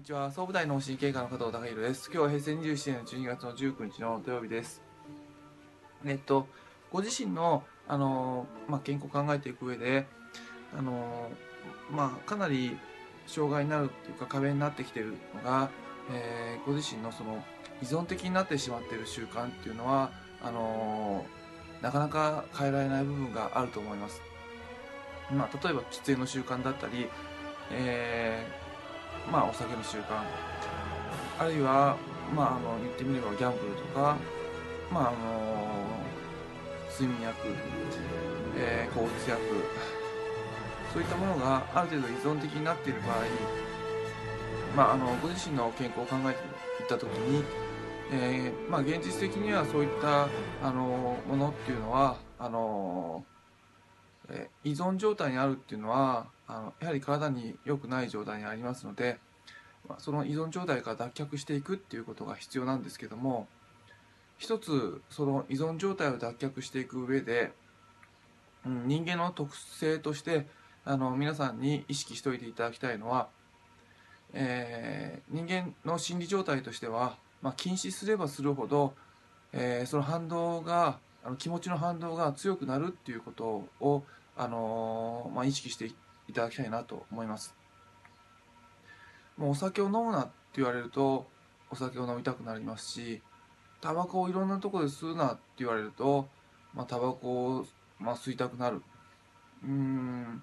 にちは。総武大脳神経科の加藤孝弘です。今日は平成27年の12月の19日の土曜日です。えっとご自身のあの、まあ、健康を考えていく上であのまあかなり障害になるっていうか壁になってきているのが、えー、ご自身のその依存的になってしまっている習慣っていうのはあのなかなか変えられない部分があると思います。まあ、例えば喫煙の習慣だったり、えー、まあ、お酒の習慣。あるいは、まあ、あの言ってみればギャンブルとか、まああの睡眠薬、えー、抗うつ薬そういったものがある程度依存的になっている場合、まあ、あのご自身の健康を考えていった時に、えーまあ、現実的にはそういったあのものっていうのはあのえ依存状態にあるっていうのはあのやはり体に良くない状態にありますので、ま、その依存状態から脱却していくっていうことが必要なんですけども一つその依存状態を脱却していく上で、うん、人間の特性としてあの皆さんに意識しておいていただきたいのは、えー、人間の心理状態としては、まあ、禁止すればするほど、えー、その反動があの気持ちの反動が強くなるっていうことをあのまあ、意識していいただきたいなと思います。もうお酒を飲むなって言われるとお酒を飲みたくなりますしタバコをいろんなところで吸うなって言われると、まあ、タバコを、まあ、吸いたくなる。うん。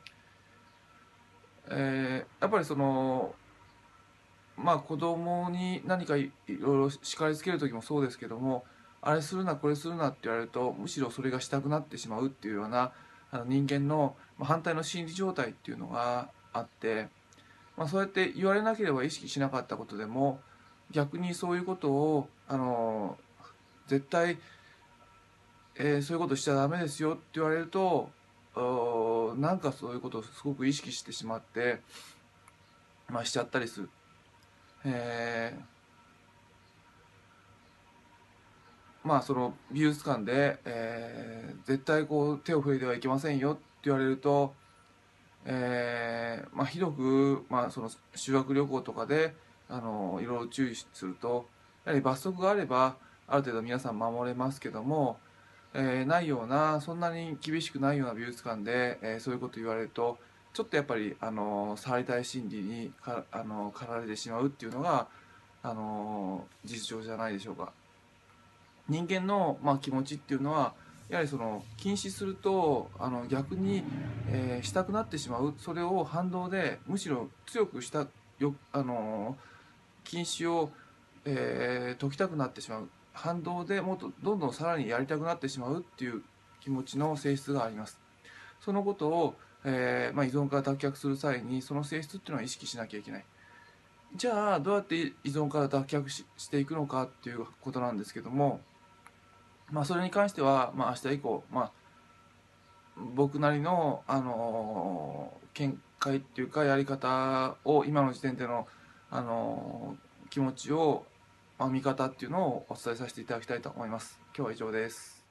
えー、やっぱりそのまあ子供に何かいろいろ叱りつける時もそうですけどもあれするなこれするなって言われるとむしろそれがしたくなってしまうっていうような人間の反対の心理状態っていうのがあって、まあ、そうやって言われなければ意識しなかったことでも逆にそういうことをあの絶対、えー、そういうことしちゃダメですよって言われるとなんかそういうことをすごく意識してしまって、まあ、しちゃったりする。えーまあその美術館で、えー、絶対こう手を触れてはいけませんよって言われると、えー、まあひどく、まあその修学旅行とかで、あの、いろいろ注意すると、やはり罰則があれば、ある程度皆さん守れますけども、えー、ないような、そんなに厳しくないような美術館で、えー、そういうこと言われると、ちょっとやっぱり、あの、触りたい心理にか、あの、駆られてしまうっていうのが、あの、実情じゃないでしょうか。人間の、まあ、気持ちっていうのはやはりその禁止するとあの逆に、え、したくなってしまうそれを反動でむしろ強くしたよあの禁止を、え、解きたくなってしまう反動でもっとどんどんさらにやりたくなってしまうっていう気持ちの性質があります。そのことを、えまあ、依存から脱却する際にその性質っていうのは意識しなきゃいけない。じゃあどうやって依存から脱却ししていくのかっていうことなんですけどもまあ、それに関しては、まあ、明日以降、まあ、僕なりの、あのー、見解っていうかやり方を今の時点での、あのー、気持ちを、まあ、見方っていうのをお伝えさせていただきたいと思います。今日は以上です。